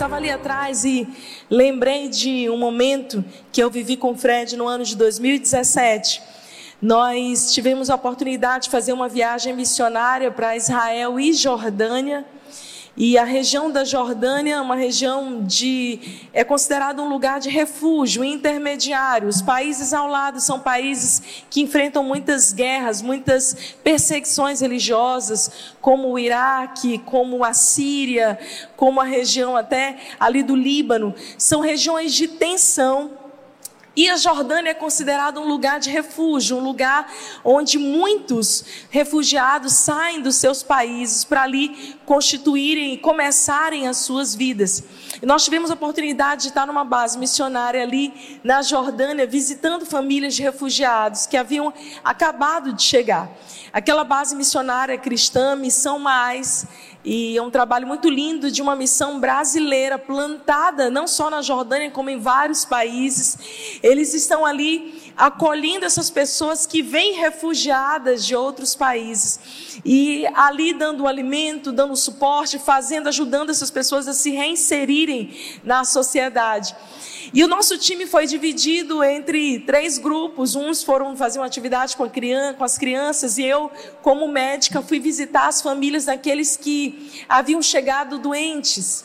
estava ali atrás e lembrei de um momento que eu vivi com o Fred no ano de 2017. Nós tivemos a oportunidade de fazer uma viagem missionária para Israel e Jordânia. E a região da Jordânia é uma região de é considerada um lugar de refúgio intermediário. Os países ao lado são países que enfrentam muitas guerras, muitas perseguições religiosas, como o Iraque, como a Síria, como a região até ali do Líbano. São regiões de tensão e a Jordânia é considerada um lugar de refúgio, um lugar onde muitos refugiados saem dos seus países para ali constituírem e começarem as suas vidas. E nós tivemos a oportunidade de estar numa base missionária ali na Jordânia, visitando famílias de refugiados que haviam acabado de chegar. Aquela base missionária cristã, Missão Mais, e é um trabalho muito lindo de uma missão brasileira plantada não só na Jordânia, como em vários países. Eles estão ali acolhendo essas pessoas que vêm refugiadas de outros países. E ali dando alimento, dando suporte, fazendo, ajudando essas pessoas a se reinserirem na sociedade. E o nosso time foi dividido entre três grupos. Uns foram fazer uma atividade com, criança, com as crianças e eu, como médica, fui visitar as famílias daqueles que haviam chegado doentes.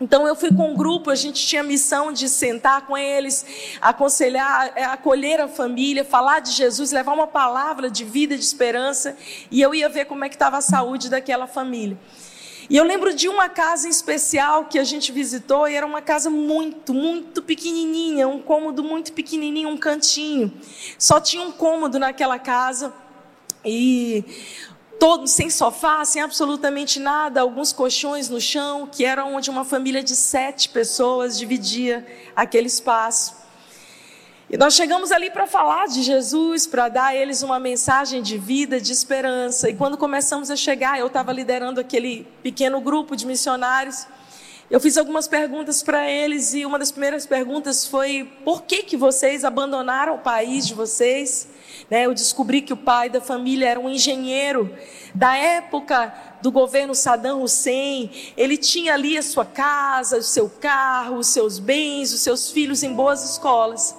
Então eu fui com um grupo, a gente tinha missão de sentar com eles, aconselhar, é, acolher a família, falar de Jesus, levar uma palavra de vida, de esperança, e eu ia ver como é que estava a saúde daquela família. E eu lembro de uma casa em especial que a gente visitou e era uma casa muito, muito pequenininha, um cômodo muito pequenininho, um cantinho. Só tinha um cômodo naquela casa e todo sem sofá, sem absolutamente nada, alguns colchões no chão, que era onde uma família de sete pessoas dividia aquele espaço. E nós chegamos ali para falar de Jesus, para dar a eles uma mensagem de vida, de esperança. E quando começamos a chegar, eu estava liderando aquele pequeno grupo de missionários. Eu fiz algumas perguntas para eles e uma das primeiras perguntas foi: por que que vocês abandonaram o país de vocês? Né, eu descobri que o pai da família era um engenheiro da época do governo Saddam Hussein. Ele tinha ali a sua casa, o seu carro, os seus bens, os seus filhos em boas escolas.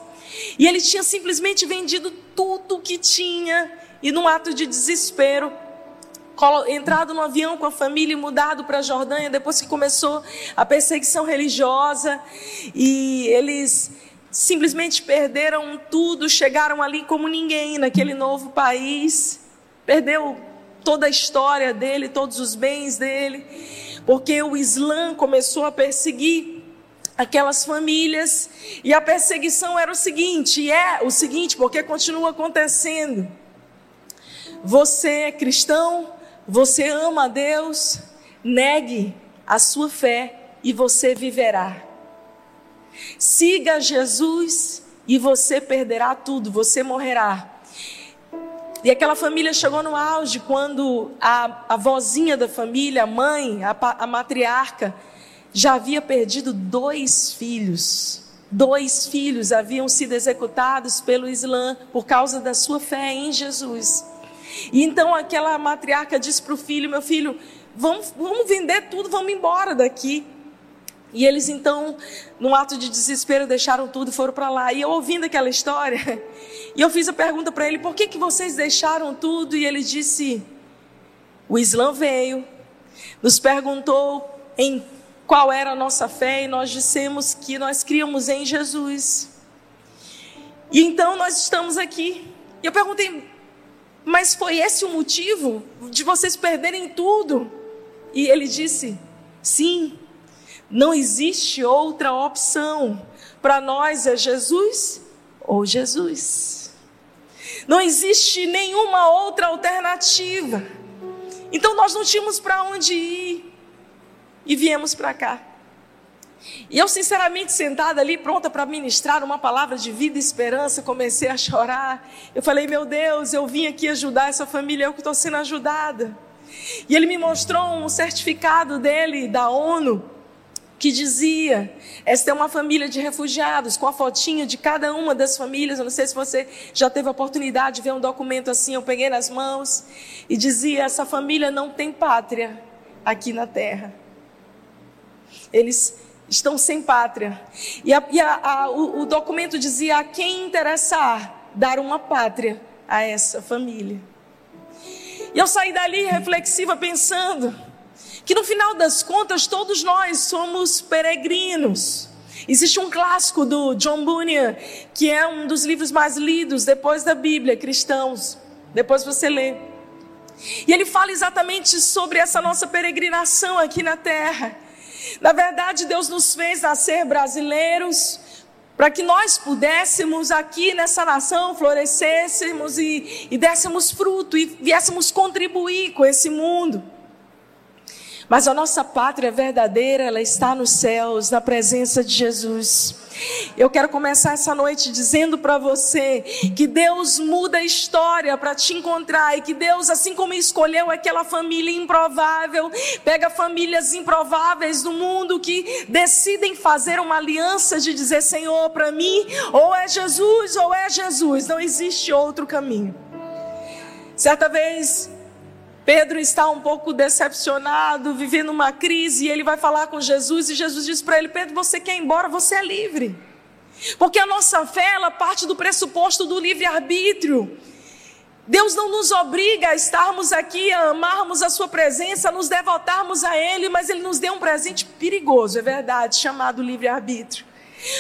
E ele tinha simplesmente vendido tudo o que tinha e, num ato de desespero, entrado no avião com a família e mudado para a Jordânia depois que começou a perseguição religiosa e eles simplesmente perderam tudo, chegaram ali como ninguém naquele novo país, perdeu toda a história dele, todos os bens dele, porque o Islã começou a perseguir aquelas famílias. E a perseguição era o seguinte, é o seguinte, porque continua acontecendo. Você é cristão, você ama a Deus, negue a sua fé e você viverá. Siga Jesus e você perderá tudo, você morrerá. E aquela família chegou no auge quando a, a vozinha da família, a mãe, a, a matriarca, já havia perdido dois filhos. Dois filhos haviam sido executados pelo Islã por causa da sua fé em Jesus. E então aquela matriarca disse para o filho: Meu filho, vamos, vamos vender tudo, vamos embora daqui. E eles então, num ato de desespero, deixaram tudo e foram para lá. E eu ouvindo aquela história, e eu fiz a pergunta para ele: Por que, que vocês deixaram tudo? E ele disse: O Islã veio, nos perguntou em qual era a nossa fé e nós dissemos que nós criamos em Jesus. E então nós estamos aqui. E eu perguntei, mas foi esse o motivo de vocês perderem tudo? E ele disse, sim, não existe outra opção. Para nós é Jesus ou Jesus. Não existe nenhuma outra alternativa. Então nós não tínhamos para onde ir e viemos para cá. E eu, sinceramente, sentada ali, pronta para ministrar uma palavra de vida e esperança, comecei a chorar. Eu falei, meu Deus, eu vim aqui ajudar essa família, eu que estou sendo ajudada. E ele me mostrou um certificado dele, da ONU, que dizia: esta é uma família de refugiados, com a fotinha de cada uma das famílias. Eu não sei se você já teve a oportunidade de ver um documento assim, eu peguei nas mãos, e dizia: essa família não tem pátria aqui na terra. Eles estão sem pátria. E, a, e a, a, o, o documento dizia: a quem interessar dar uma pátria a essa família. E eu saí dali reflexiva pensando que no final das contas todos nós somos peregrinos. Existe um clássico do John Bunyan, que é um dos livros mais lidos depois da Bíblia, cristãos. Depois você lê. E ele fala exatamente sobre essa nossa peregrinação aqui na terra. Na verdade, Deus nos fez nascer brasileiros para que nós pudéssemos aqui nessa nação florescêssemos e, e dessemos fruto e viéssemos contribuir com esse mundo. Mas a nossa pátria verdadeira, ela está nos céus, na presença de Jesus. Eu quero começar essa noite dizendo para você que Deus muda a história para te encontrar e que Deus, assim como escolheu aquela família improvável, pega famílias improváveis do mundo que decidem fazer uma aliança de dizer: Senhor, para mim, ou é Jesus ou é Jesus, não existe outro caminho. Certa vez, Pedro está um pouco decepcionado, vivendo uma crise, e ele vai falar com Jesus, e Jesus diz para ele: Pedro, você quer ir embora, você é livre. Porque a nossa fé, ela parte do pressuposto do livre-arbítrio. Deus não nos obriga a estarmos aqui, a amarmos a Sua presença, a nos devotarmos a Ele, mas Ele nos deu um presente perigoso, é verdade, chamado livre-arbítrio.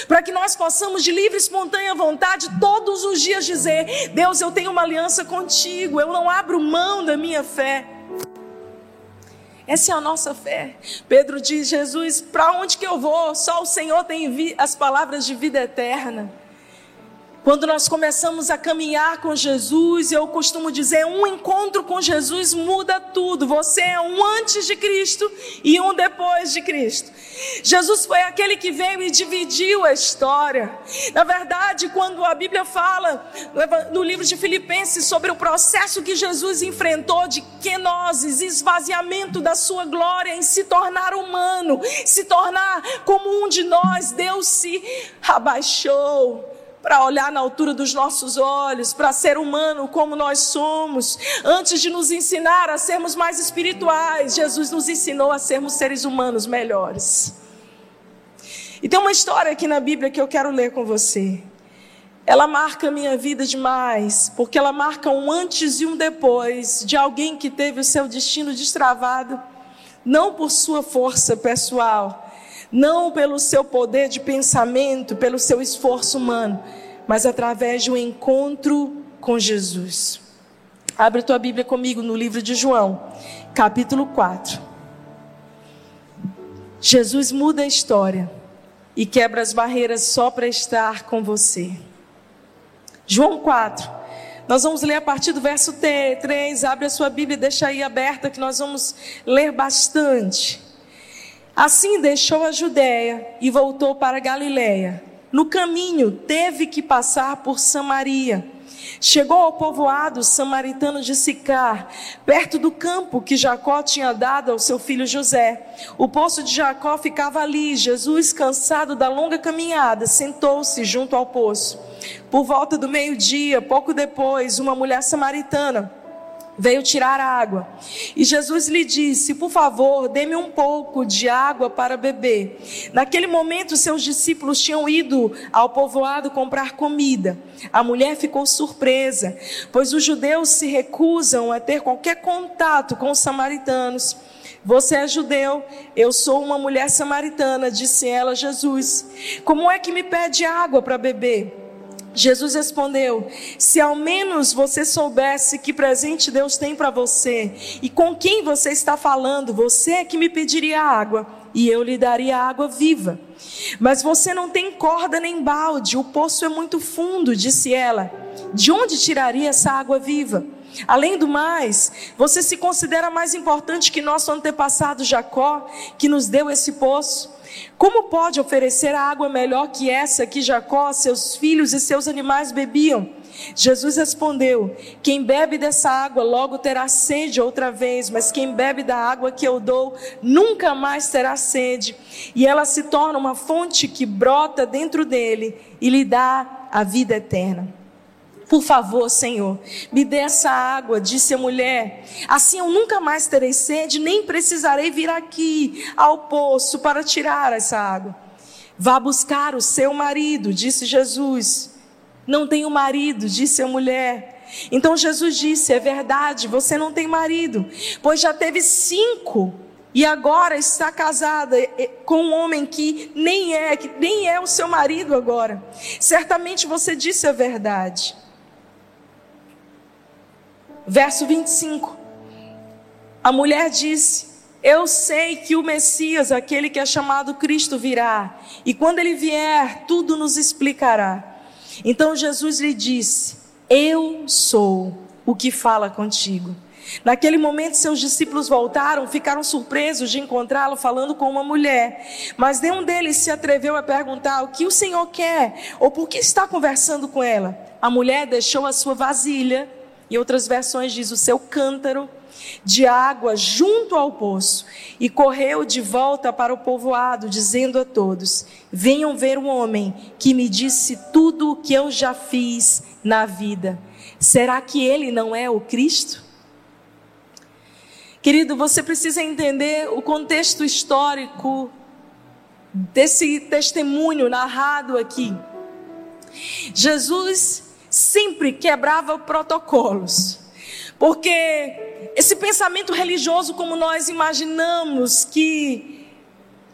Para que nós possamos, de livre e espontânea vontade, todos os dias dizer: Deus, eu tenho uma aliança contigo, eu não abro mão da minha fé. Essa é a nossa fé. Pedro diz: Jesus, para onde que eu vou? Só o Senhor tem as palavras de vida eterna. Quando nós começamos a caminhar com Jesus, eu costumo dizer, um encontro com Jesus muda tudo. Você é um antes de Cristo e um depois de Cristo. Jesus foi aquele que veio e dividiu a história. Na verdade, quando a Bíblia fala no livro de Filipenses sobre o processo que Jesus enfrentou de kenoses, esvaziamento da sua glória em se tornar humano, se tornar como um de nós, Deus se abaixou para olhar na altura dos nossos olhos, para ser humano como nós somos. Antes de nos ensinar a sermos mais espirituais, Jesus nos ensinou a sermos seres humanos melhores. E tem uma história aqui na Bíblia que eu quero ler com você. Ela marca a minha vida demais, porque ela marca um antes e um depois de alguém que teve o seu destino destravado, não por sua força pessoal, não pelo seu poder de pensamento, pelo seu esforço humano, mas através de um encontro com Jesus. Abre tua Bíblia comigo no livro de João, capítulo 4. Jesus muda a história e quebra as barreiras só para estar com você. João 4. Nós vamos ler a partir do verso 3. Abre a sua Bíblia, deixa aí aberta que nós vamos ler bastante. Assim deixou a Judéia e voltou para Galiléia. No caminho teve que passar por Samaria. Chegou ao povoado samaritano de Sicar, perto do campo que Jacó tinha dado ao seu filho José. O poço de Jacó ficava ali. Jesus, cansado da longa caminhada, sentou-se junto ao poço. Por volta do meio-dia, pouco depois, uma mulher samaritana veio tirar água. E Jesus lhe disse: Por favor, dê-me um pouco de água para beber. Naquele momento, seus discípulos tinham ido ao povoado comprar comida. A mulher ficou surpresa, pois os judeus se recusam a ter qualquer contato com os samaritanos. Você é judeu, eu sou uma mulher samaritana, disse ela a Jesus. Como é que me pede água para beber? Jesus respondeu: Se ao menos você soubesse que presente Deus tem para você e com quem você está falando, você é que me pediria água e eu lhe daria água viva. Mas você não tem corda nem balde, o poço é muito fundo, disse ela. De onde tiraria essa água viva? Além do mais, você se considera mais importante que nosso antepassado Jacó, que nos deu esse poço? Como pode oferecer água melhor que essa que Jacó, seus filhos e seus animais bebiam? Jesus respondeu: Quem bebe dessa água logo terá sede outra vez, mas quem bebe da água que eu dou nunca mais terá sede. E ela se torna uma fonte que brota dentro dele e lhe dá a vida eterna. Por favor, Senhor, me dê essa água, disse a mulher. Assim eu nunca mais terei sede, nem precisarei vir aqui ao poço para tirar essa água. Vá buscar o seu marido, disse Jesus. Não tenho marido, disse a mulher. Então Jesus disse: É verdade, você não tem marido, pois já teve cinco e agora está casada com um homem que nem é, que nem é o seu marido agora. Certamente você disse a verdade. Verso 25. A mulher disse: Eu sei que o Messias, aquele que é chamado Cristo, virá, e quando ele vier, tudo nos explicará. Então Jesus lhe disse: Eu sou o que fala contigo. Naquele momento, seus discípulos voltaram, ficaram surpresos de encontrá-lo falando com uma mulher. Mas nenhum deles se atreveu a perguntar o que o Senhor quer ou por que está conversando com ela. A mulher deixou a sua vasilha em outras versões diz o seu cântaro de água junto ao poço e correu de volta para o povoado, dizendo a todos: Venham ver um homem que me disse tudo o que eu já fiz na vida. Será que ele não é o Cristo? Querido, você precisa entender o contexto histórico desse testemunho narrado aqui. Jesus sempre quebrava protocolos. Porque esse pensamento religioso, como nós imaginamos, que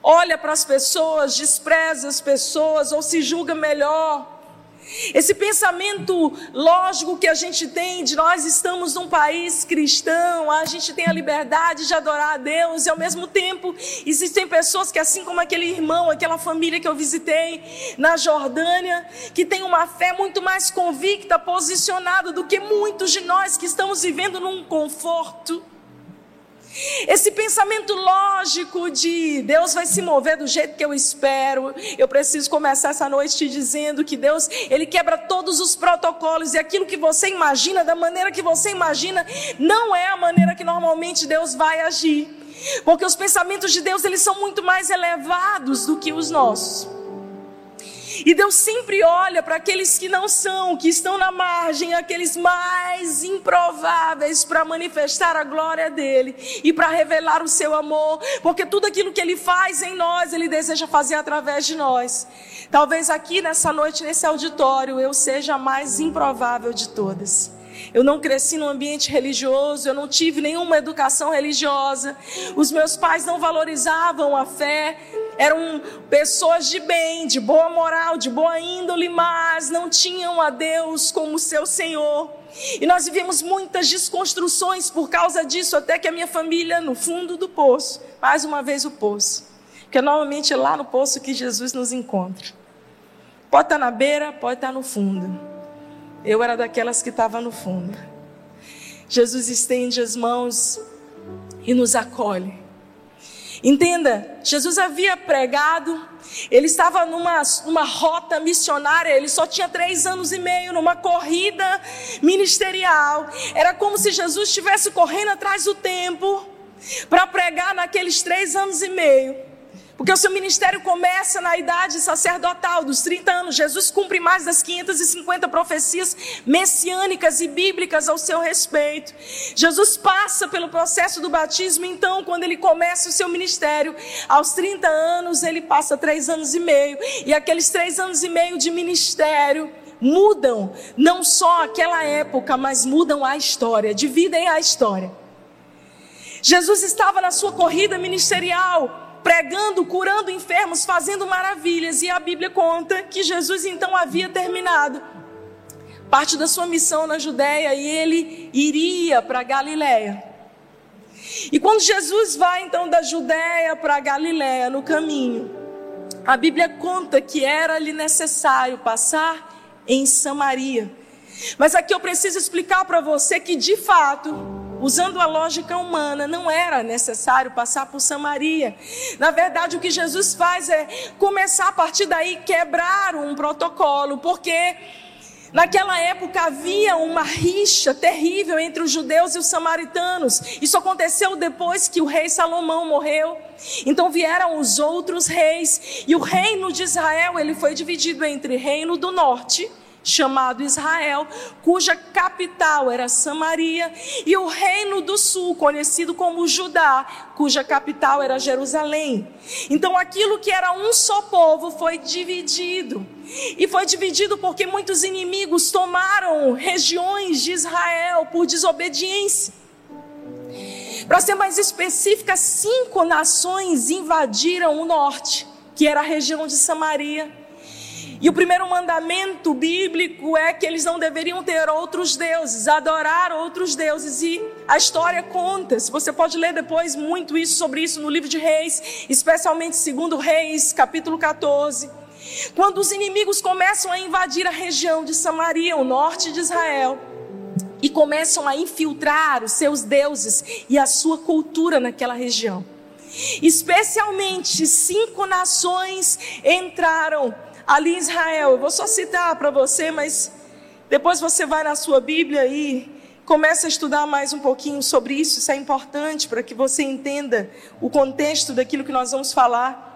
olha para as pessoas, despreza as pessoas ou se julga melhor, esse pensamento lógico que a gente tem de nós estamos num país cristão, a gente tem a liberdade de adorar a Deus e ao mesmo tempo existem pessoas que assim como aquele irmão, aquela família que eu visitei na Jordânia, que tem uma fé muito mais convicta, posicionada do que muitos de nós que estamos vivendo num conforto esse pensamento lógico de Deus vai se mover do jeito que eu espero. Eu preciso começar essa noite te dizendo que Deus, ele quebra todos os protocolos e aquilo que você imagina, da maneira que você imagina, não é a maneira que normalmente Deus vai agir. Porque os pensamentos de Deus, eles são muito mais elevados do que os nossos. E Deus sempre olha para aqueles que não são, que estão na margem, aqueles mais improváveis para manifestar a glória dele e para revelar o seu amor, porque tudo aquilo que ele faz em nós, ele deseja fazer através de nós. Talvez aqui nessa noite, nesse auditório, eu seja a mais improvável de todas. Eu não cresci num ambiente religioso, eu não tive nenhuma educação religiosa. Os meus pais não valorizavam a fé. Eram pessoas de bem, de boa moral, de boa índole, mas não tinham a Deus como seu Senhor. E nós vivemos muitas desconstruções por causa disso, até que a minha família, no fundo do poço, mais uma vez o poço. Porque normalmente é lá no poço que Jesus nos encontra. Pode estar na beira, pode estar no fundo. Eu era daquelas que estava no fundo. Jesus estende as mãos e nos acolhe. Entenda, Jesus havia pregado, ele estava numa, numa rota missionária, ele só tinha três anos e meio, numa corrida ministerial. Era como se Jesus estivesse correndo atrás do tempo para pregar naqueles três anos e meio. Porque o seu ministério começa na idade sacerdotal, dos 30 anos. Jesus cumpre mais das 550 profecias messiânicas e bíblicas ao seu respeito. Jesus passa pelo processo do batismo, então, quando ele começa o seu ministério, aos 30 anos, ele passa três anos e meio. E aqueles três anos e meio de ministério mudam não só aquela época, mas mudam a história, dividem a história. Jesus estava na sua corrida ministerial pregando, curando enfermos, fazendo maravilhas. E a Bíblia conta que Jesus então havia terminado parte da sua missão na Judéia e ele iria para Galiléia. E quando Jesus vai então da Judéia para Galiléia no caminho, a Bíblia conta que era-lhe necessário passar em Samaria. Mas aqui eu preciso explicar para você que de fato usando a lógica humana, não era necessário passar por Samaria. Na verdade, o que Jesus faz é começar a partir daí quebrar um protocolo, porque Naquela época havia uma rixa terrível entre os judeus e os samaritanos. Isso aconteceu depois que o rei Salomão morreu. Então vieram os outros reis e o reino de Israel ele foi dividido entre reino do norte chamado Israel, cuja capital era Samaria, e o reino do sul, conhecido como Judá, cuja capital era Jerusalém. Então aquilo que era um só povo foi dividido. E foi dividido porque muitos inimigos tomaram regiões de Israel por desobediência. Para ser mais específica, cinco nações invadiram o norte, que era a região de Samaria. E o primeiro mandamento bíblico é que eles não deveriam ter outros deuses, adorar outros deuses. E a história conta, se você pode ler depois muito isso sobre isso no livro de Reis, especialmente segundo Reis, capítulo 14. Quando os inimigos começam a invadir a região de Samaria, o norte de Israel, e começam a infiltrar os seus deuses e a sua cultura naquela região. Especialmente cinco nações entraram ali em Israel. Eu vou só citar para você, mas depois você vai na sua Bíblia e começa a estudar mais um pouquinho sobre isso. Isso é importante para que você entenda o contexto daquilo que nós vamos falar.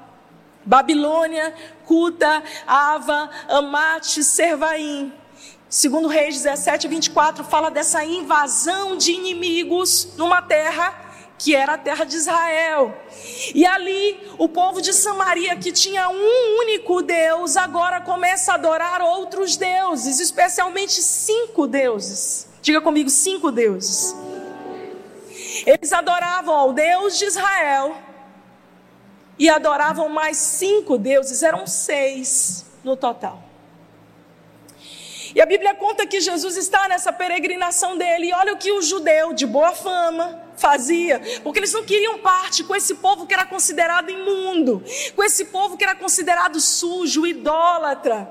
Babilônia, Cuta, Ava, Amate, Servaim. Segundo Reis 17, 24, fala dessa invasão de inimigos numa terra que era a terra de Israel. E ali, o povo de Samaria, que tinha um único Deus, agora começa a adorar outros deuses, especialmente cinco deuses. Diga comigo, cinco deuses. Eles adoravam ao Deus de Israel e adoravam mais cinco deuses, eram seis no total. E a Bíblia conta que Jesus está nessa peregrinação dele, e olha o que o judeu de boa fama, fazia, porque eles não queriam parte com esse povo que era considerado imundo, com esse povo que era considerado sujo, idólatra.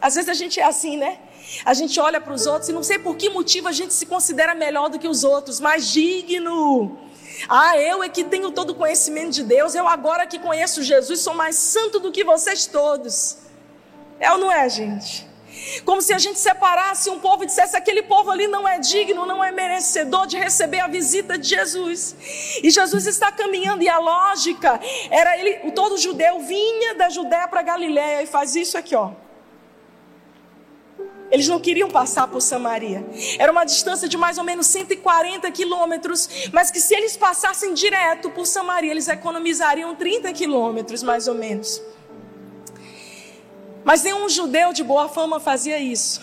Às vezes a gente é assim, né? A gente olha para os outros e não sei por que motivo a gente se considera melhor do que os outros, mais digno. Ah, eu é que tenho todo o conhecimento de Deus, eu agora que conheço Jesus sou mais santo do que vocês todos. É ou não é, gente? Como se a gente separasse um povo e dissesse: aquele povo ali não é digno, não é merecedor de receber a visita de Jesus. E Jesus está caminhando, e a lógica era ele, todo judeu vinha da Judéia para Galiléia e faz isso aqui, ó. Eles não queriam passar por Samaria. Era uma distância de mais ou menos 140 quilômetros, mas que se eles passassem direto por Samaria, eles economizariam 30 quilômetros, mais ou menos. Mas nenhum judeu de boa fama fazia isso.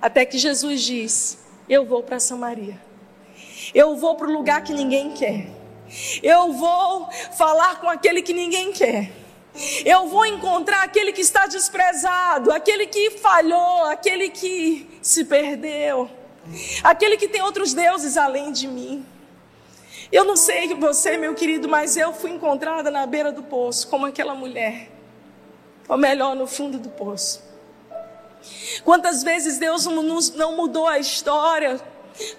Até que Jesus diz: Eu vou para Samaria. Eu vou para o lugar que ninguém quer. Eu vou falar com aquele que ninguém quer. Eu vou encontrar aquele que está desprezado, aquele que falhou, aquele que se perdeu, aquele que tem outros deuses além de mim. Eu não sei você, meu querido, mas eu fui encontrada na beira do poço, como aquela mulher ou melhor, no fundo do poço. Quantas vezes Deus não mudou a história?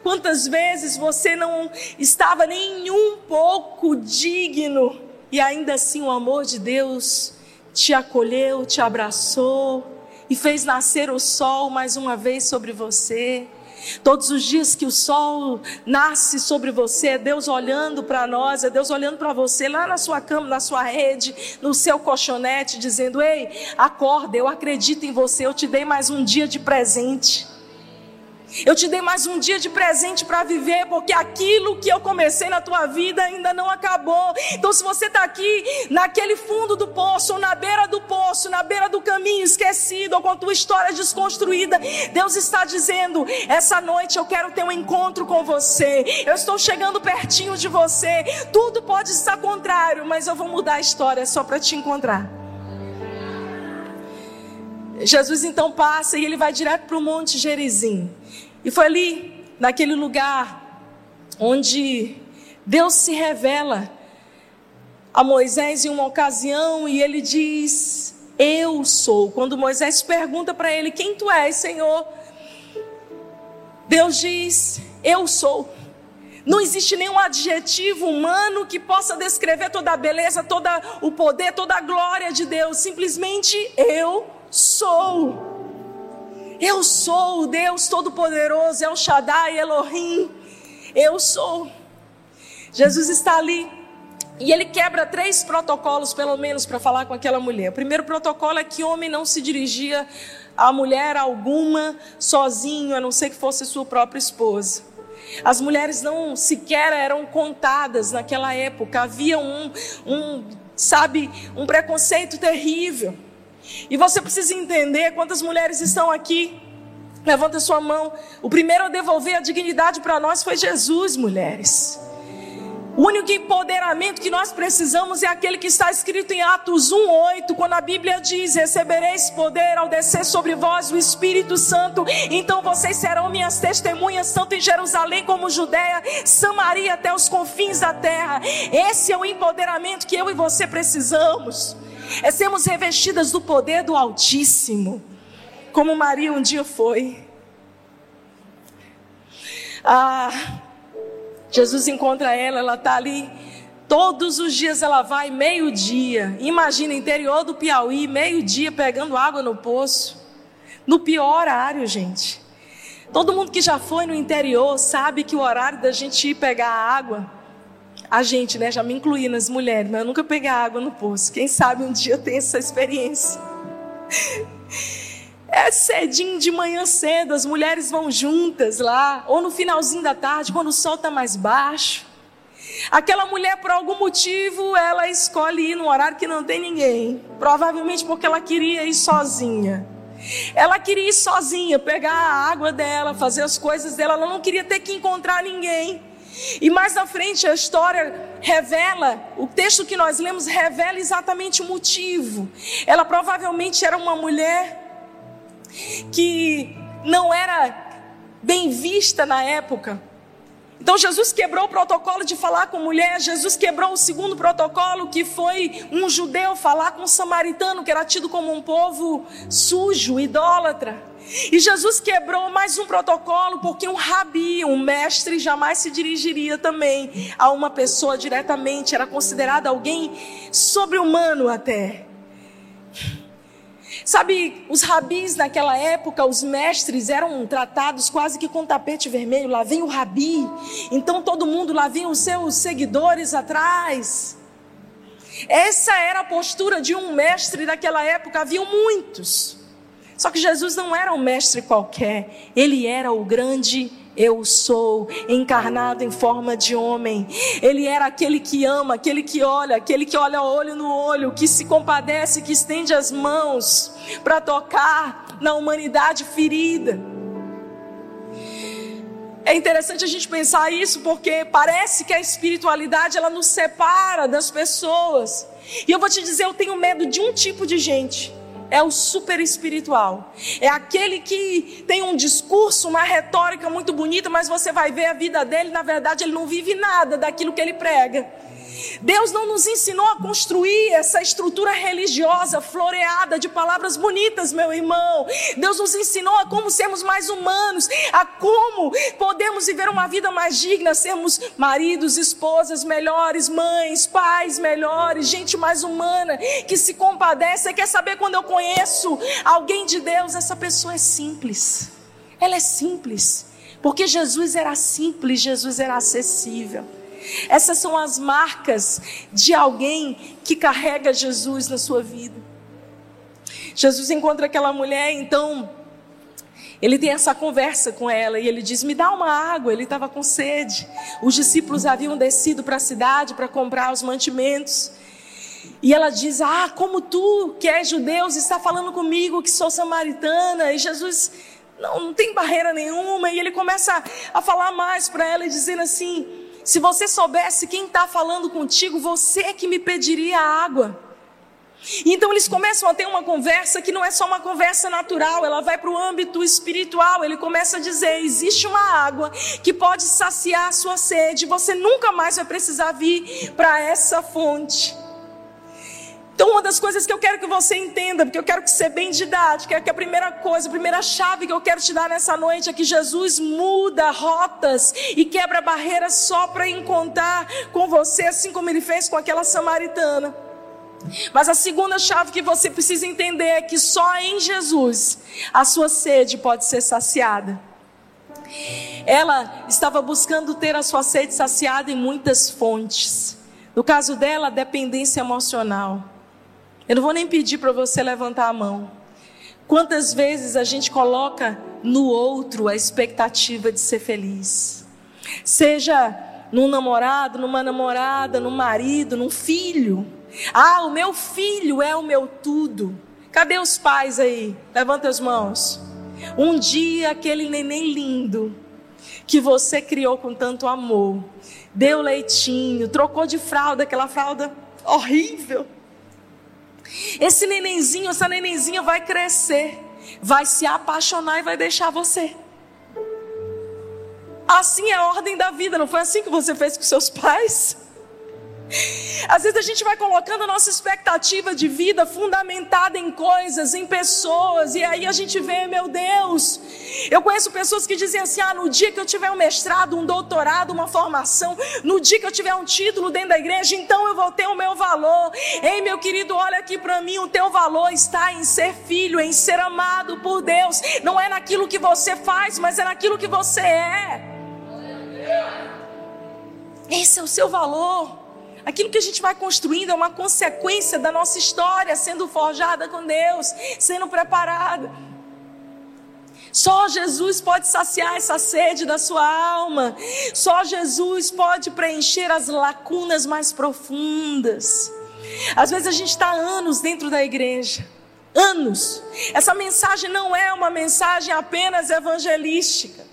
Quantas vezes você não estava nem um pouco digno e ainda assim o amor de Deus te acolheu, te abraçou e fez nascer o sol mais uma vez sobre você? Todos os dias que o sol nasce sobre você, é Deus olhando para nós, é Deus olhando para você lá na sua cama, na sua rede, no seu colchonete, dizendo: Ei, acorda, eu acredito em você, eu te dei mais um dia de presente. Eu te dei mais um dia de presente para viver, porque aquilo que eu comecei na tua vida ainda não acabou. Então, se você está aqui naquele fundo do poço, ou na beira do poço, na beira do caminho esquecido, ou com a tua história desconstruída, Deus está dizendo: essa noite eu quero ter um encontro com você. Eu estou chegando pertinho de você. Tudo pode estar contrário, mas eu vou mudar a história só para te encontrar. Jesus então passa e ele vai direto para o Monte Gerizim. E foi ali, naquele lugar, onde Deus se revela a Moisés em uma ocasião e ele diz: Eu sou. Quando Moisés pergunta para ele: Quem tu és, Senhor? Deus diz: Eu sou. Não existe nenhum adjetivo humano que possa descrever toda a beleza, todo o poder, toda a glória de Deus. Simplesmente eu sou. Eu sou o Deus Todo-Poderoso, El Shaddai, Elohim. Eu sou. Jesus está ali e ele quebra três protocolos, pelo menos, para falar com aquela mulher. O primeiro protocolo é que homem não se dirigia a mulher alguma sozinho, a não ser que fosse sua própria esposa. As mulheres não sequer eram contadas naquela época. Havia um, um sabe, um preconceito terrível. E você precisa entender quantas mulheres estão aqui. Levanta sua mão. O primeiro a devolver a dignidade para nós foi Jesus, mulheres. O único empoderamento que nós precisamos é aquele que está escrito em Atos 1:8, quando a Bíblia diz: "Recebereis poder ao descer sobre vós o Espírito Santo, então vocês serão minhas testemunhas tanto em Jerusalém como Judéia, Samaria até os confins da terra". Esse é o empoderamento que eu e você precisamos. É sermos revestidas do poder do Altíssimo, como Maria um dia foi. Ah, Jesus encontra ela, ela está ali. Todos os dias ela vai meio-dia. Imagina, interior do Piauí, meio-dia pegando água no poço. No pior horário, gente. Todo mundo que já foi no interior sabe que o horário da gente ir pegar água, a gente, né, já me incluí nas mulheres, mas eu nunca peguei água no poço. Quem sabe um dia eu tenho essa experiência. É cedinho de manhã cedo, as mulheres vão juntas lá, ou no finalzinho da tarde, quando o sol está mais baixo. Aquela mulher, por algum motivo, ela escolhe ir no horário que não tem ninguém. Provavelmente porque ela queria ir sozinha. Ela queria ir sozinha, pegar a água dela, fazer as coisas dela. Ela não queria ter que encontrar ninguém. E mais na frente a história revela, o texto que nós lemos revela exatamente o motivo. Ela provavelmente era uma mulher que não era bem vista na época. Então Jesus quebrou o protocolo de falar com mulher, Jesus quebrou o segundo protocolo, que foi um judeu falar com um samaritano, que era tido como um povo sujo, idólatra. E Jesus quebrou mais um protocolo, porque um rabi, um mestre, jamais se dirigiria também a uma pessoa diretamente, era considerado alguém sobre-humano até. Sabe, os rabis naquela época, os mestres eram tratados quase que com tapete vermelho. Lá vem o rabi. Então todo mundo, lá vem os seus seguidores atrás. Essa era a postura de um mestre daquela época. Haviam muitos. Só que Jesus não era um mestre qualquer. Ele era o grande eu sou, encarnado em forma de homem. Ele era aquele que ama, aquele que olha, aquele que olha olho no olho, que se compadece, que estende as mãos para tocar na humanidade ferida. É interessante a gente pensar isso porque parece que a espiritualidade ela nos separa das pessoas. E eu vou te dizer, eu tenho medo de um tipo de gente é o super espiritual. É aquele que tem um discurso, uma retórica muito bonita, mas você vai ver a vida dele, na verdade, ele não vive nada daquilo que ele prega. Deus não nos ensinou a construir essa estrutura religiosa floreada de palavras bonitas, meu irmão. Deus nos ensinou a como sermos mais humanos, a como podemos viver uma vida mais digna, sermos maridos, esposas melhores, mães, pais melhores, gente mais humana, que se compadece. quer saber quando eu conheço alguém de Deus, essa pessoa é simples. Ela é simples. Porque Jesus era simples, Jesus era acessível. Essas são as marcas de alguém que carrega Jesus na sua vida. Jesus encontra aquela mulher, então ele tem essa conversa com ela e ele diz: Me dá uma água. Ele estava com sede. Os discípulos haviam descido para a cidade para comprar os mantimentos. E ela diz: Ah, como tu, que és judeu, está falando comigo que sou samaritana. E Jesus não, não tem barreira nenhuma. E ele começa a falar mais para ela, dizendo assim: se você soubesse quem está falando contigo, você é que me pediria água. então eles começam a ter uma conversa que não é só uma conversa natural, ela vai para o âmbito espiritual. Ele começa a dizer: existe uma água que pode saciar a sua sede, você nunca mais vai precisar vir para essa fonte. Então, uma das coisas que eu quero que você entenda, porque eu quero que ser bem didática, é que a primeira coisa, a primeira chave que eu quero te dar nessa noite é que Jesus muda rotas e quebra barreiras só para encontrar com você, assim como ele fez com aquela samaritana. Mas a segunda chave que você precisa entender é que só em Jesus a sua sede pode ser saciada. Ela estava buscando ter a sua sede saciada em muitas fontes. No caso dela, dependência emocional. Eu não vou nem pedir para você levantar a mão. Quantas vezes a gente coloca no outro a expectativa de ser feliz? Seja num namorado, numa namorada, num marido, num filho. Ah, o meu filho é o meu tudo. Cadê os pais aí? Levanta as mãos. Um dia aquele neném lindo que você criou com tanto amor, deu leitinho, trocou de fralda, aquela fralda horrível. Esse nenenzinho, essa nenenzinha vai crescer, vai se apaixonar e vai deixar você. Assim é a ordem da vida, não foi assim que você fez com seus pais? Às vezes a gente vai colocando a nossa expectativa de vida fundamentada em coisas, em pessoas, e aí a gente vê, meu Deus. Eu conheço pessoas que dizem assim: ah, no dia que eu tiver um mestrado, um doutorado, uma formação, no dia que eu tiver um título dentro da igreja, então eu vou ter o meu valor. Ei, meu querido, olha aqui para mim: o teu valor está em ser filho, em ser amado por Deus. Não é naquilo que você faz, mas é naquilo que você é. Esse é o seu valor. Aquilo que a gente vai construindo é uma consequência da nossa história sendo forjada com Deus, sendo preparada. Só Jesus pode saciar essa sede da sua alma. Só Jesus pode preencher as lacunas mais profundas. Às vezes a gente está anos dentro da igreja. Anos. Essa mensagem não é uma mensagem apenas evangelística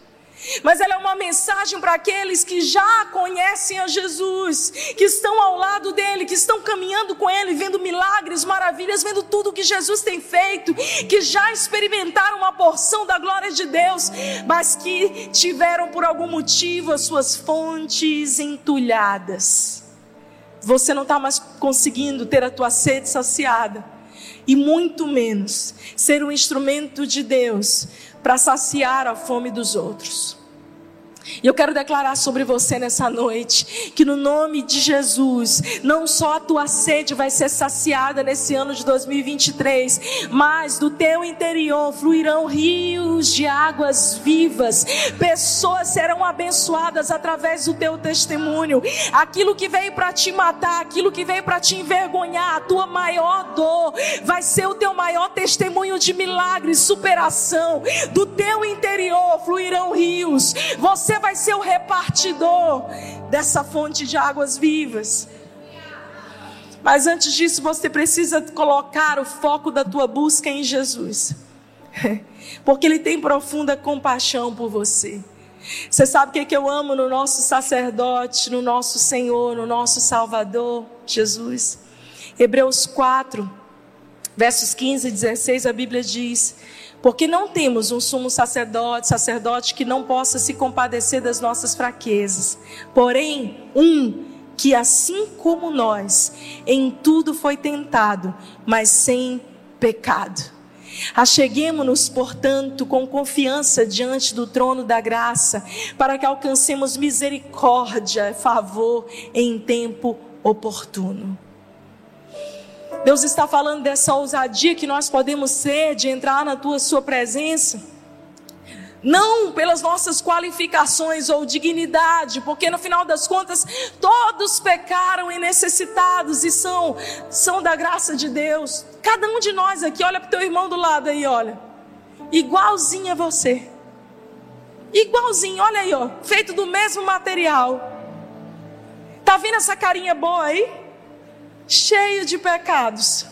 mas ela é uma mensagem para aqueles que já conhecem a Jesus, que estão ao lado dele, que estão caminhando com ele, vendo milagres, maravilhas, vendo tudo que Jesus tem feito, que já experimentaram uma porção da glória de Deus, mas que tiveram por algum motivo as suas fontes entulhadas. Você não está mais conseguindo ter a tua sede saciada, e muito menos ser um instrumento de Deus para saciar a fome dos outros. E eu quero declarar sobre você nessa noite que no nome de Jesus, não só a tua sede vai ser saciada nesse ano de 2023, mas do teu interior fluirão rios de águas vivas. Pessoas serão abençoadas através do teu testemunho. Aquilo que veio para te matar, aquilo que veio para te envergonhar, a tua maior dor vai ser o teu maior testemunho de milagre, superação. Do teu interior fluirão rios. Você você vai ser o repartidor dessa fonte de águas vivas. Mas antes disso, você precisa colocar o foco da tua busca em Jesus. Porque Ele tem profunda compaixão por você. Você sabe o que, é que eu amo no nosso sacerdote, no nosso Senhor, no nosso Salvador, Jesus? Hebreus 4, versos 15 e 16, a Bíblia diz: porque não temos um sumo sacerdote, sacerdote que não possa se compadecer das nossas fraquezas. Porém, um que assim como nós, em tudo foi tentado, mas sem pecado. Acheguemos-nos, portanto, com confiança diante do trono da graça, para que alcancemos misericórdia, favor em tempo oportuno. Deus está falando dessa ousadia que nós podemos ser de entrar na tua sua presença. Não pelas nossas qualificações ou dignidade, porque no final das contas todos pecaram e necessitados e são são da graça de Deus. Cada um de nós aqui, olha para o teu irmão do lado aí, olha. Igualzinho a você. Igualzinho, olha aí, ó, feito do mesmo material. Tá vendo essa carinha boa aí? Cheio de pecados.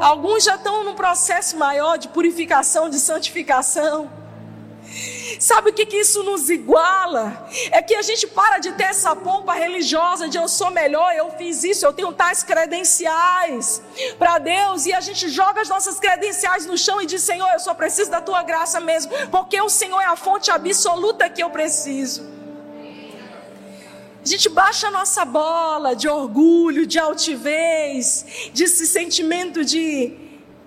Alguns já estão num processo maior de purificação, de santificação. Sabe o que, que isso nos iguala? É que a gente para de ter essa pompa religiosa de eu sou melhor, eu fiz isso, eu tenho tais credenciais para Deus, e a gente joga as nossas credenciais no chão e diz: Senhor, eu só preciso da tua graça mesmo, porque o Senhor é a fonte absoluta que eu preciso. A gente baixa a nossa bola de orgulho, de altivez, desse sentimento de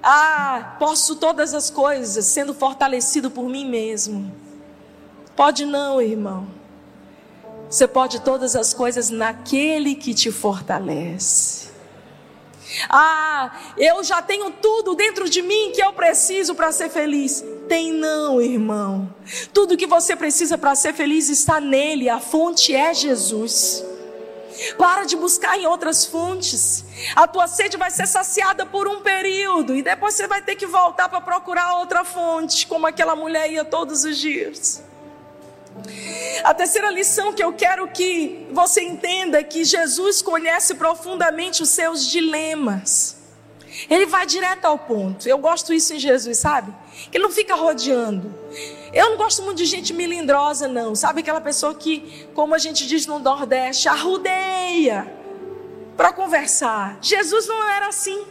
ah, posso todas as coisas sendo fortalecido por mim mesmo. Pode não, irmão. Você pode todas as coisas naquele que te fortalece. Ah, eu já tenho tudo dentro de mim que eu preciso para ser feliz. Tem não, irmão. Tudo que você precisa para ser feliz está nele. A fonte é Jesus. Para de buscar em outras fontes. A tua sede vai ser saciada por um período e depois você vai ter que voltar para procurar outra fonte, como aquela mulher ia todos os dias. A terceira lição que eu quero que você entenda é que Jesus conhece profundamente os seus dilemas. Ele vai direto ao ponto. Eu gosto isso em Jesus, sabe? Que ele não fica rodeando. Eu não gosto muito de gente melindrosa, não. Sabe aquela pessoa que, como a gente diz no Nordeste, arrudeia para conversar. Jesus não era assim.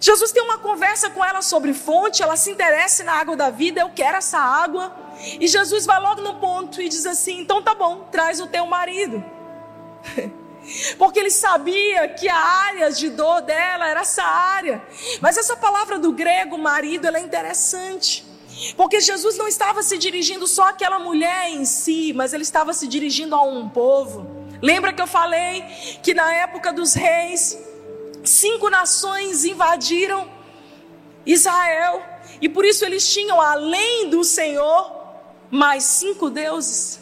Jesus tem uma conversa com ela sobre fonte, ela se interessa na água da vida, eu quero essa água. E Jesus vai logo no ponto e diz assim: então tá bom, traz o teu marido. Porque ele sabia que a área de dor dela era essa área. Mas essa palavra do grego, marido, ela é interessante. Porque Jesus não estava se dirigindo só àquela mulher em si, mas ele estava se dirigindo a um povo. Lembra que eu falei que na época dos reis, cinco nações invadiram Israel, e por isso eles tinham, além do Senhor, mais cinco deuses.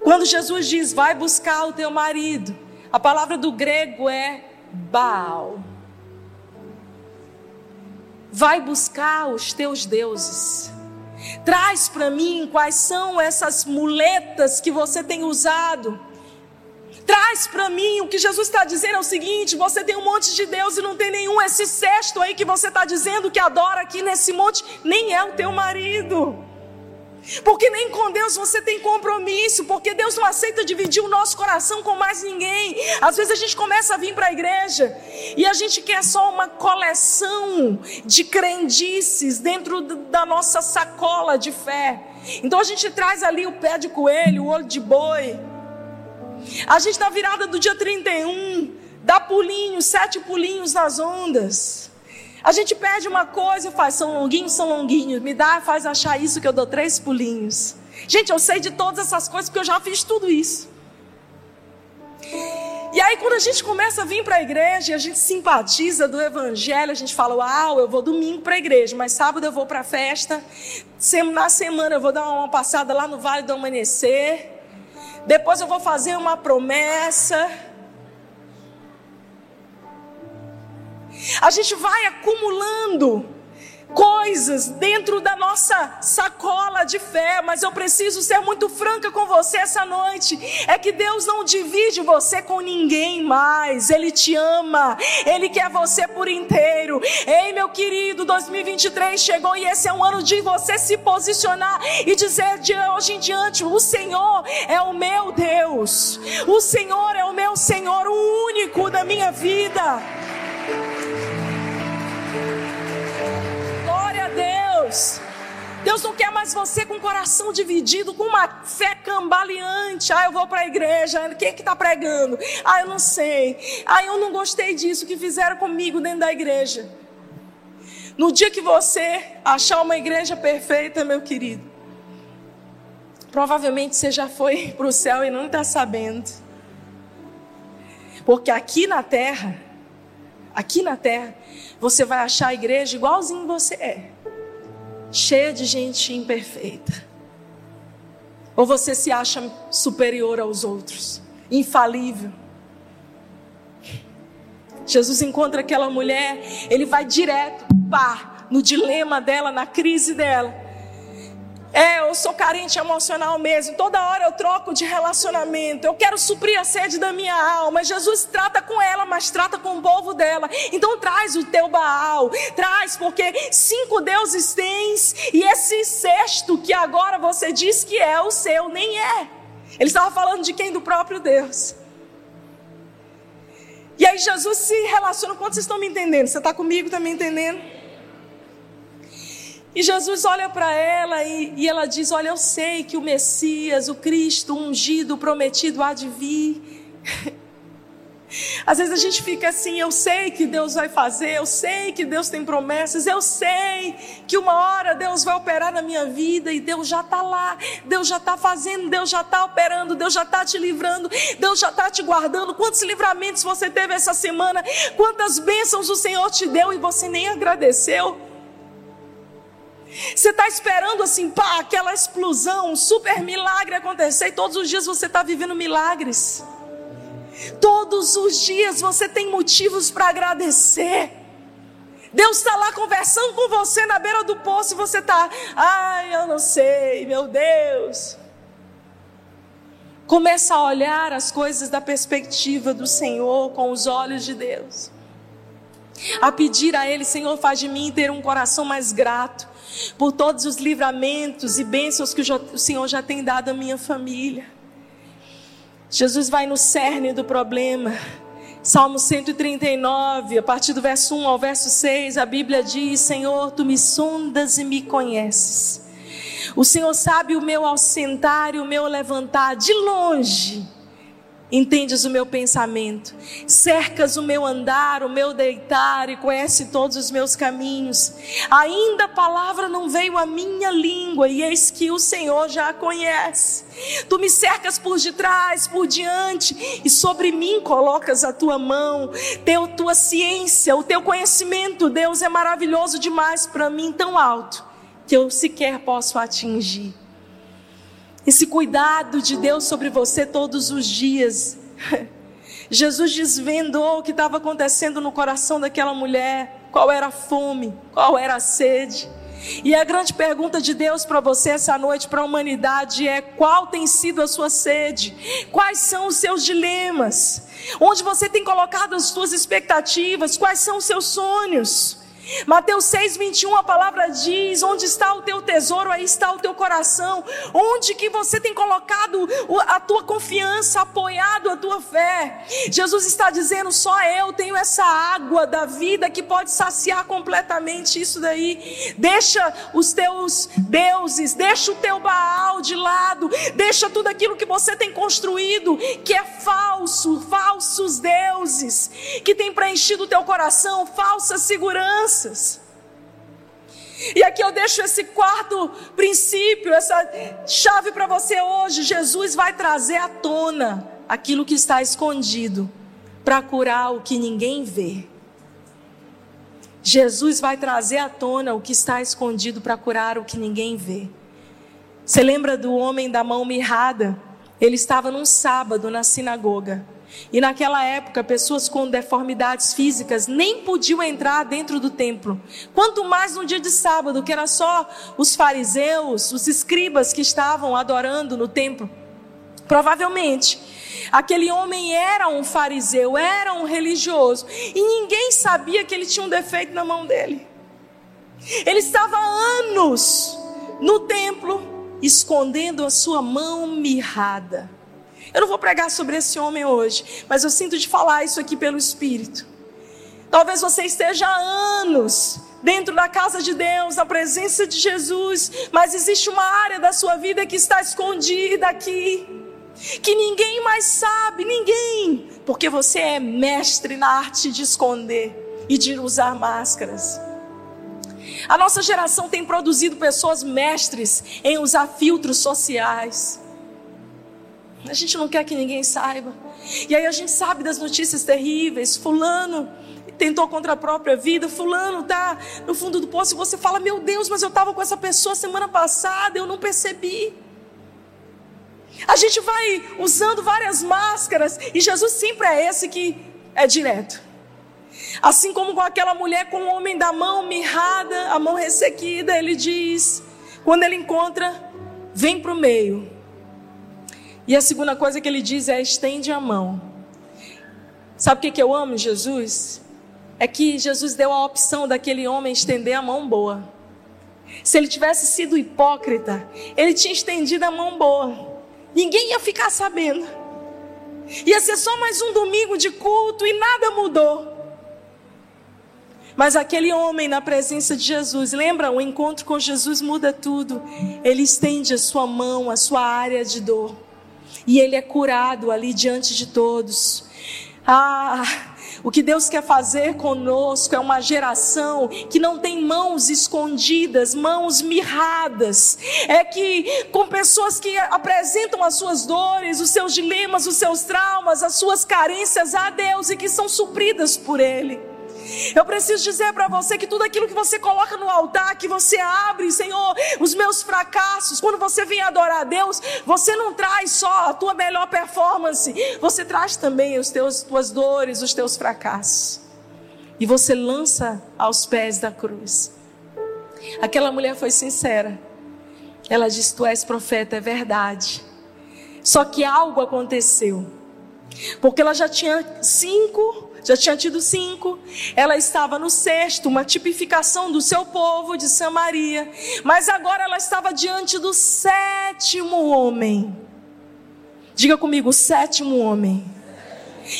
Quando Jesus diz, vai buscar o teu marido, a palavra do grego é Baal. Vai buscar os teus deuses. Traz para mim quais são essas muletas que você tem usado. Traz para mim o que Jesus está dizendo é o seguinte: você tem um monte de Deus e não tem nenhum. Esse sexto aí que você está dizendo que adora aqui nesse monte, nem é o teu marido. Porque nem com Deus você tem compromisso, porque Deus não aceita dividir o nosso coração com mais ninguém. Às vezes a gente começa a vir para a igreja e a gente quer só uma coleção de crendices dentro da nossa sacola de fé. Então a gente traz ali o pé de coelho, o olho de boi. A gente na virada do dia 31 dá pulinhos, sete pulinhos nas ondas. A gente pede uma coisa faz, são longuinhos, são longuinhos. Me dá, faz achar isso que eu dou três pulinhos. Gente, eu sei de todas essas coisas porque eu já fiz tudo isso. E aí, quando a gente começa a vir para a igreja a gente simpatiza do evangelho, a gente fala: Uau, eu vou domingo para a igreja, mas sábado eu vou para a festa. Na semana eu vou dar uma passada lá no Vale do Amanhecer. Depois eu vou fazer uma promessa. A gente vai acumulando coisas dentro da nossa sacola de fé, mas eu preciso ser muito franca com você essa noite. É que Deus não divide você com ninguém mais. Ele te ama. Ele quer você por inteiro. Ei, meu querido, 2023 chegou e esse é um ano de você se posicionar e dizer de hoje em diante: o Senhor é o meu Deus. O Senhor é o meu Senhor, o único da minha vida. Deus. Deus não quer mais você com o coração dividido, com uma fé cambaleante. Ah, eu vou para a igreja. Quem é que está pregando? Ah, eu não sei. Ah, eu não gostei disso que fizeram comigo dentro da igreja. No dia que você achar uma igreja perfeita, meu querido, provavelmente você já foi para o céu e não está sabendo. Porque aqui na terra, aqui na terra, você vai achar a igreja igualzinho você é cheia de gente imperfeita? Ou você se acha superior aos outros, infalível? Jesus encontra aquela mulher, ele vai direto, pá, no dilema dela, na crise dela. É, eu sou carente emocional mesmo. Toda hora eu troco de relacionamento. Eu quero suprir a sede da minha alma. Jesus trata com ela, mas trata com o povo dela. Então traz o teu Baal. Traz, porque cinco deuses tens. E esse sexto que agora você diz que é o seu, nem é. Ele estava falando de quem? Do próprio Deus. E aí Jesus se relaciona. Quantos vocês estão me entendendo? Você está comigo, está me entendendo? E Jesus olha para ela e, e, ela diz: Olha, eu sei que o Messias, o Cristo, o ungido, o prometido há de vir. Às vezes a gente fica assim, eu sei que Deus vai fazer, eu sei que Deus tem promessas, eu sei que uma hora Deus vai operar na minha vida e Deus já está lá, Deus já está fazendo, Deus já está operando, Deus já está te livrando, Deus já está te guardando. Quantos livramentos você teve essa semana? Quantas bênçãos o Senhor te deu e você nem agradeceu? Você está esperando assim, pá, aquela explosão, um super milagre acontecer, e todos os dias você está vivendo milagres. Todos os dias você tem motivos para agradecer. Deus está lá conversando com você na beira do poço e você está, ai, eu não sei, meu Deus. Começa a olhar as coisas da perspectiva do Senhor com os olhos de Deus. A pedir a Ele, Senhor, faz de mim ter um coração mais grato por todos os livramentos e bênçãos que o Senhor já tem dado à minha família. Jesus vai no cerne do problema. Salmo 139, a partir do verso 1 ao verso 6, a Bíblia diz: Senhor, tu me sondas e me conheces. O Senhor sabe o meu assentar e o meu levantar de longe. Entendes o meu pensamento, cercas o meu andar, o meu deitar e conhece todos os meus caminhos. Ainda a palavra não veio à minha língua e eis que o Senhor já a conhece. Tu me cercas por detrás, por diante e sobre mim colocas a tua mão. Teu tua ciência, o teu conhecimento, Deus é maravilhoso demais para mim, tão alto que eu sequer posso atingir. Esse cuidado de Deus sobre você todos os dias. Jesus desvendou o que estava acontecendo no coração daquela mulher, qual era a fome, qual era a sede. E a grande pergunta de Deus para você essa noite, para a humanidade, é: qual tem sido a sua sede? Quais são os seus dilemas? Onde você tem colocado as suas expectativas? Quais são os seus sonhos? Mateus 6, 21, a palavra diz: Onde está o teu tesouro, aí está o teu coração. Onde que você tem colocado a tua confiança, apoiado a tua fé? Jesus está dizendo: Só eu tenho essa água da vida que pode saciar completamente isso daí. Deixa os teus deuses, deixa o teu Baal de lado, deixa tudo aquilo que você tem construído, que é falso, falsos deuses, que tem preenchido o teu coração, falsa segurança e aqui eu deixo esse quarto princípio, essa chave para você hoje. Jesus vai trazer à tona aquilo que está escondido para curar o que ninguém vê. Jesus vai trazer à tona o que está escondido para curar o que ninguém vê. Você lembra do homem da mão mirrada? Ele estava num sábado na sinagoga. E naquela época, pessoas com deformidades físicas nem podiam entrar dentro do templo. Quanto mais no dia de sábado, que era só os fariseus, os escribas que estavam adorando no templo. Provavelmente, aquele homem era um fariseu, era um religioso, e ninguém sabia que ele tinha um defeito na mão dele. Ele estava anos no templo, escondendo a sua mão mirrada. Eu não vou pregar sobre esse homem hoje, mas eu sinto de falar isso aqui pelo Espírito. Talvez você esteja há anos dentro da casa de Deus, na presença de Jesus, mas existe uma área da sua vida que está escondida aqui, que ninguém mais sabe, ninguém, porque você é mestre na arte de esconder e de usar máscaras. A nossa geração tem produzido pessoas mestres em usar filtros sociais. A gente não quer que ninguém saiba. E aí a gente sabe das notícias terríveis. Fulano tentou contra a própria vida. Fulano está no fundo do poço. E você fala: Meu Deus, mas eu estava com essa pessoa semana passada. Eu não percebi. A gente vai usando várias máscaras. E Jesus sempre é esse que é direto. Assim como com aquela mulher com o homem da mão mirrada, a mão ressequida, ele diz: quando ele encontra, vem para o meio e a segunda coisa que ele diz é: estende a mão. Sabe o que, que eu amo Jesus? É que Jesus deu a opção daquele homem estender a mão boa. Se ele tivesse sido hipócrita, ele tinha estendido a mão boa. Ninguém ia ficar sabendo. Ia ser só mais um domingo de culto e nada mudou. Mas aquele homem na presença de Jesus, lembra? O encontro com Jesus muda tudo. Ele estende a sua mão, a sua área de dor e ele é curado ali diante de todos. Ah, o que Deus quer fazer conosco é uma geração que não tem mãos escondidas, mãos mirradas. É que com pessoas que apresentam as suas dores, os seus dilemas, os seus traumas, as suas carências a Deus e que são supridas por Ele. Eu preciso dizer para você que tudo aquilo que você coloca no altar, que você abre, Senhor, os meus fracassos, quando você vem adorar a Deus, você não traz só a tua melhor performance, você traz também os teus tuas dores, os teus fracassos. E você lança aos pés da cruz. Aquela mulher foi sincera. Ela disse: Tu és profeta, é verdade. Só que algo aconteceu. Porque ela já tinha cinco, já tinha tido cinco, ela estava no sexto, uma tipificação do seu povo de Samaria. Mas agora ela estava diante do sétimo homem. Diga comigo, sétimo homem.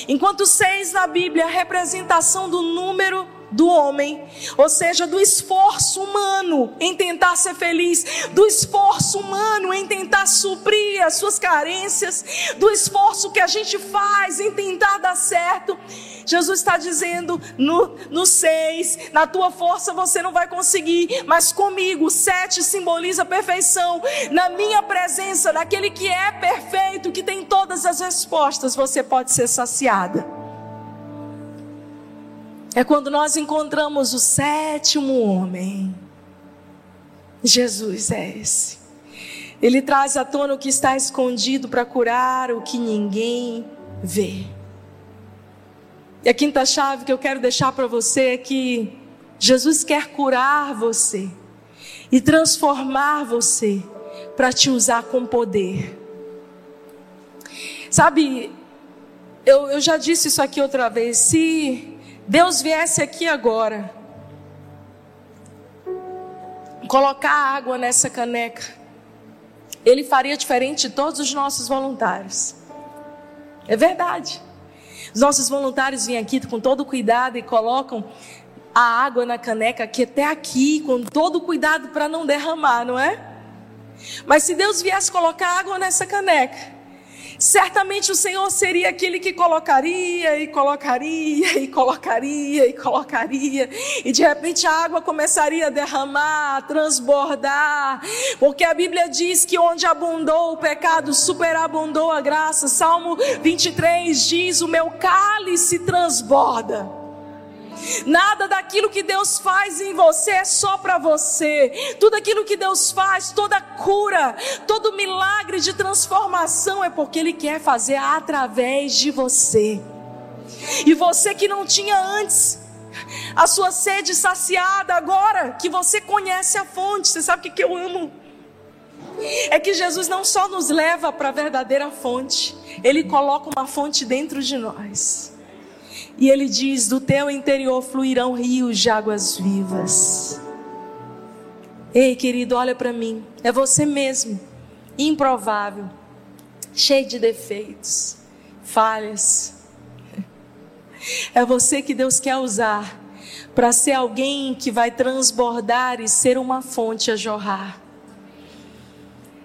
Enquanto seis na Bíblia, a representação do número do homem, ou seja, do esforço humano em tentar ser feliz, do esforço humano em tentar suprir as suas carências, do esforço que a gente faz em tentar dar certo. Jesus está dizendo no, no seis, na tua força você não vai conseguir, mas comigo, o sete simboliza perfeição. Na minha presença, naquele que é perfeito, que tem todas as respostas, você pode ser saciada. É quando nós encontramos o sétimo homem. Jesus é esse. Ele traz à tona o que está escondido para curar o que ninguém vê. E a quinta chave que eu quero deixar para você é que Jesus quer curar você e transformar você para te usar com poder. Sabe, eu, eu já disse isso aqui outra vez. Se Deus viesse aqui agora, colocar água nessa caneca, Ele faria diferente de todos os nossos voluntários. É verdade. Os nossos voluntários vêm aqui com todo cuidado e colocam a água na caneca aqui até aqui, com todo cuidado para não derramar, não é? Mas se Deus viesse colocar água nessa caneca, certamente o Senhor seria aquele que colocaria e colocaria e colocaria e colocaria, e de repente a água começaria a derramar, a transbordar, porque a Bíblia diz que onde abundou o pecado, superabundou a graça. Salmo 23 diz: O meu cálice transborda. Nada daquilo que Deus faz em você é só para você. Tudo aquilo que Deus faz, toda cura, todo milagre de transformação é porque Ele quer fazer através de você. E você que não tinha antes, a sua sede saciada agora, que você conhece a fonte, você sabe o que, eu amo? É que Jesus não só nos leva para a verdadeira fonte, Ele coloca uma fonte dentro de nós. E ele diz: Do teu interior fluirão rios de águas vivas. Ei, querido, olha para mim. É você mesmo, improvável, cheio de defeitos, falhas. É você que Deus quer usar para ser alguém que vai transbordar e ser uma fonte a jorrar.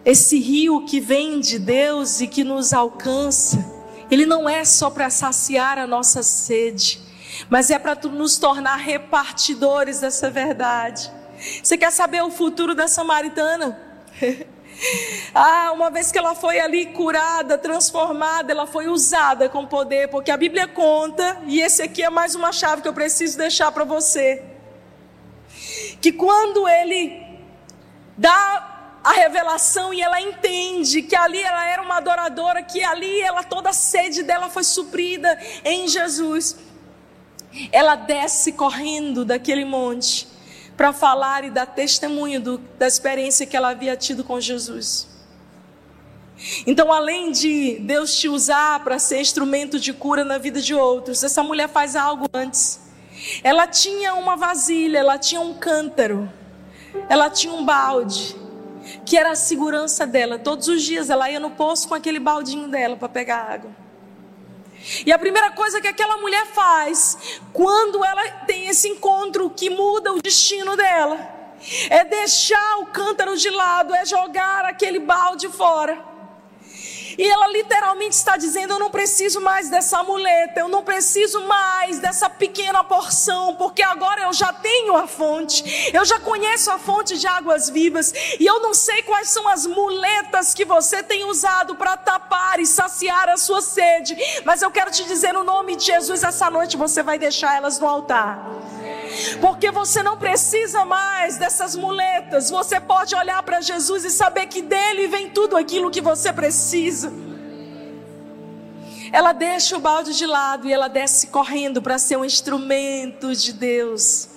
Esse rio que vem de Deus e que nos alcança ele não é só para saciar a nossa sede, mas é para nos tornar repartidores dessa verdade. Você quer saber o futuro da samaritana? ah, uma vez que ela foi ali curada, transformada, ela foi usada com poder, porque a Bíblia conta, e esse aqui é mais uma chave que eu preciso deixar para você. Que quando ele dá a revelação e ela entende que ali ela era uma adoradora, que ali ela toda a sede dela foi suprida em Jesus. Ela desce correndo daquele monte para falar e dar testemunho do, da experiência que ela havia tido com Jesus. Então, além de Deus te usar para ser instrumento de cura na vida de outros, essa mulher faz algo antes. Ela tinha uma vasilha, ela tinha um cântaro, ela tinha um balde que era a segurança dela. Todos os dias ela ia no poço com aquele baldinho dela para pegar água. E a primeira coisa que aquela mulher faz, quando ela tem esse encontro que muda o destino dela, é deixar o cântaro de lado, é jogar aquele balde fora. E ela literalmente está dizendo: Eu não preciso mais dessa muleta, eu não preciso mais dessa pequena porção, porque agora eu já tenho a fonte, eu já conheço a fonte de águas vivas, e eu não sei quais são as muletas que você tem usado para tapar e saciar a sua sede, mas eu quero te dizer no nome de Jesus: essa noite você vai deixar elas no altar. Porque você não precisa mais dessas muletas. Você pode olhar para Jesus e saber que dele vem tudo aquilo que você precisa. Ela deixa o balde de lado e ela desce correndo para ser um instrumento de Deus.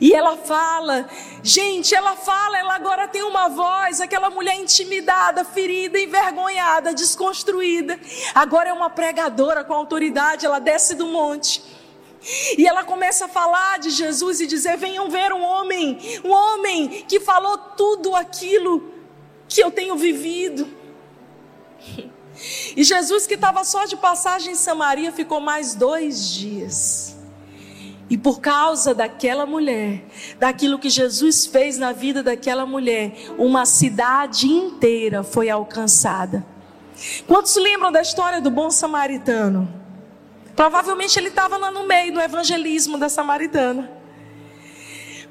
E ela fala, gente, ela fala, ela agora tem uma voz, aquela mulher intimidada, ferida, envergonhada, desconstruída. Agora é uma pregadora com autoridade, ela desce do monte. E ela começa a falar de Jesus e dizer: Venham ver um homem, um homem que falou tudo aquilo que eu tenho vivido. E Jesus, que estava só de passagem em Samaria, ficou mais dois dias. E por causa daquela mulher, daquilo que Jesus fez na vida daquela mulher, uma cidade inteira foi alcançada. Quantos lembram da história do bom samaritano? Provavelmente ele estava lá no meio do evangelismo da samaritana.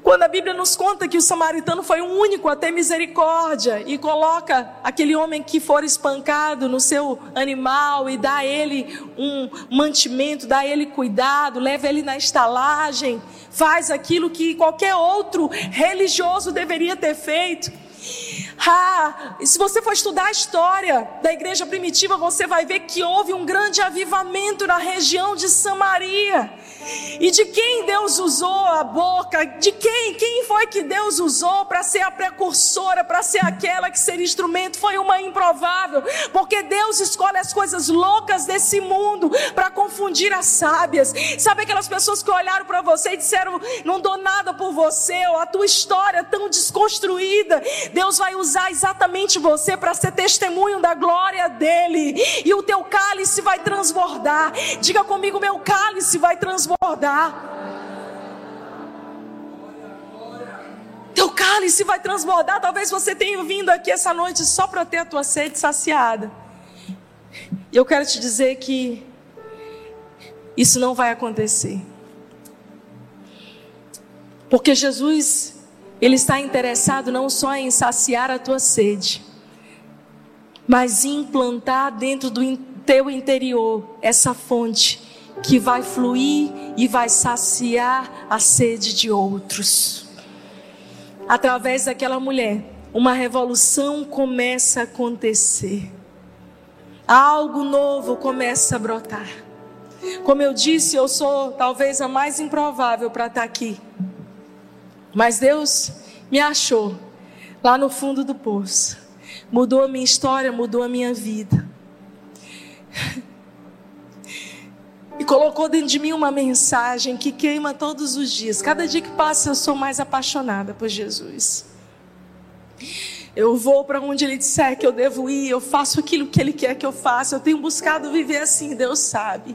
Quando a Bíblia nos conta que o samaritano foi o único a ter misericórdia e coloca aquele homem que for espancado no seu animal e dá a ele um mantimento, dá a ele cuidado, leva ele na estalagem, faz aquilo que qualquer outro religioso deveria ter feito. Ah, se você for estudar a história da igreja primitiva, você vai ver que houve um grande avivamento na região de Samaria. E de quem Deus usou a boca? De quem? Quem foi que Deus usou para ser a precursora, para ser aquela que seria instrumento? Foi uma improvável, porque Deus escolhe as coisas loucas desse mundo para confundir as sábias. Sabe aquelas pessoas que olharam para você e disseram: Não dou nada por você, ou a tua história é tão desconstruída. Deus vai usar exatamente você para ser testemunho da glória dele, e o teu cálice vai transbordar. Diga comigo: meu cálice vai transbordar transbordar. Teu cálice vai transbordar. Talvez você tenha vindo aqui essa noite só para ter a tua sede saciada. E eu quero te dizer que isso não vai acontecer. Porque Jesus, Ele está interessado não só em saciar a tua sede, mas em implantar dentro do teu interior essa fonte que vai fluir e vai saciar a sede de outros. Através daquela mulher, uma revolução começa a acontecer. Algo novo começa a brotar. Como eu disse, eu sou talvez a mais improvável para estar aqui. Mas Deus me achou lá no fundo do poço. Mudou a minha história, mudou a minha vida e colocou dentro de mim uma mensagem que queima todos os dias. Cada dia que passa, eu sou mais apaixonada por Jesus. Eu vou para onde Ele disser que eu devo ir, eu faço aquilo que Ele quer que eu faça. Eu tenho buscado viver assim, Deus sabe.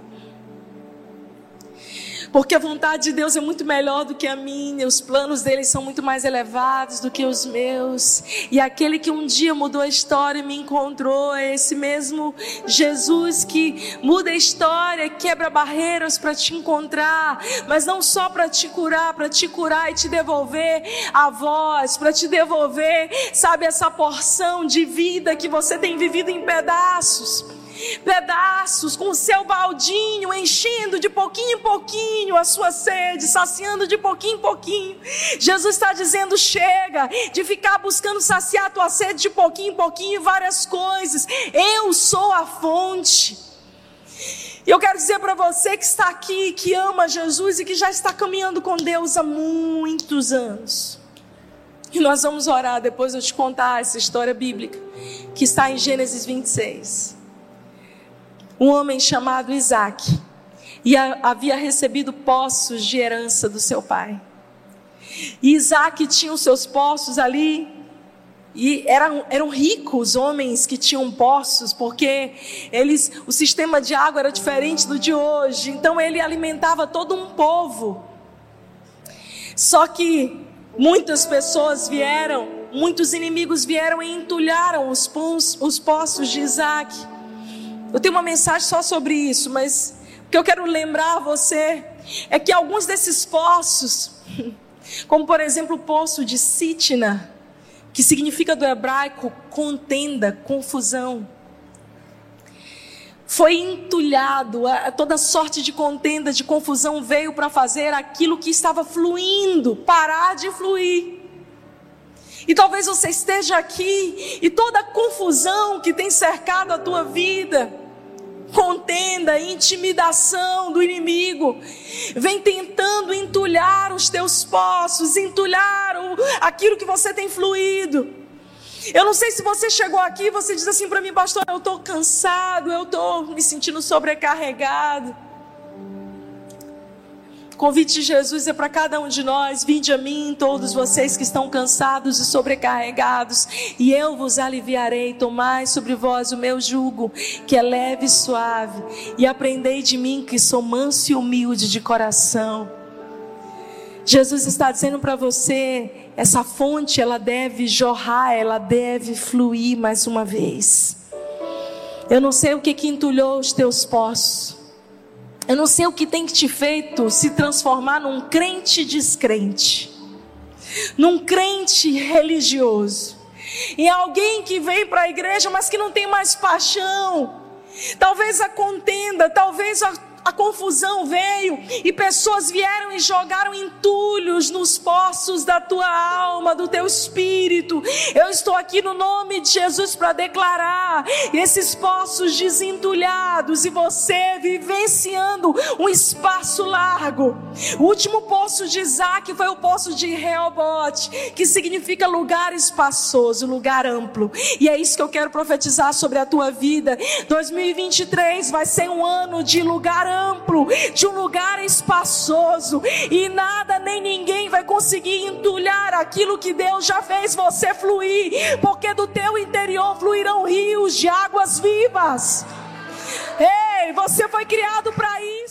Porque a vontade de Deus é muito melhor do que a minha, os planos dele são muito mais elevados do que os meus. E aquele que um dia mudou a história e me encontrou é esse mesmo Jesus que muda a história, quebra barreiras para te encontrar, mas não só para te curar, para te curar e te devolver a voz, para te devolver, sabe, essa porção de vida que você tem vivido em pedaços pedaços com seu baldinho, enchendo de pouquinho em pouquinho a sua sede, saciando de pouquinho em pouquinho. Jesus está dizendo: chega de ficar buscando saciar a tua sede de pouquinho em pouquinho, várias coisas. Eu sou a fonte. E eu quero dizer para você que está aqui, que ama Jesus e que já está caminhando com Deus há muitos anos. E nós vamos orar depois eu te contar essa história bíblica que está em Gênesis 26 um homem chamado Isaac, e havia recebido poços de herança do seu pai. E Isaac tinha os seus poços ali, e eram, eram ricos homens que tinham poços, porque eles, o sistema de água era diferente do de hoje, então ele alimentava todo um povo. Só que muitas pessoas vieram, muitos inimigos vieram e entulharam os, os poços de Isaac. Eu tenho uma mensagem só sobre isso, mas o que eu quero lembrar a você é que alguns desses poços, como por exemplo o poço de Sitna, que significa do hebraico contenda, confusão, foi entulhado, toda sorte de contenda, de confusão veio para fazer aquilo que estava fluindo, parar de fluir. E talvez você esteja aqui e toda a confusão que tem cercado a tua vida, contenda, intimidação do inimigo, vem tentando entulhar os teus poços, entulhar o, aquilo que você tem fluído. Eu não sei se você chegou aqui e você diz assim para mim, pastor, eu estou cansado, eu estou me sentindo sobrecarregado. O convite de Jesus é para cada um de nós: vinde a mim, todos vocês que estão cansados e sobrecarregados, e eu vos aliviarei. Tomai sobre vós o meu jugo, que é leve e suave, e aprendei de mim, que sou manso e humilde de coração. Jesus está dizendo para você, essa fonte ela deve jorrar, ela deve fluir mais uma vez. Eu não sei o que, que entulhou os teus poços. Eu não sei o que tem te feito se transformar num crente descrente, num crente religioso, em alguém que vem para a igreja, mas que não tem mais paixão. Talvez a contenda, talvez a a confusão veio e pessoas vieram e jogaram entulhos nos poços da tua alma, do teu espírito. Eu estou aqui no nome de Jesus para declarar esses poços desentulhados e você vivenciando um espaço largo. O último poço de Isaac foi o poço de Reobote, que significa lugar espaçoso, lugar amplo. E é isso que eu quero profetizar sobre a tua vida. 2023 vai ser um ano de lugar amplo amplo, de um lugar espaçoso, e nada nem ninguém vai conseguir entulhar aquilo que Deus já fez você fluir, porque do teu interior fluirão rios de águas vivas. Ei, você foi criado para ir.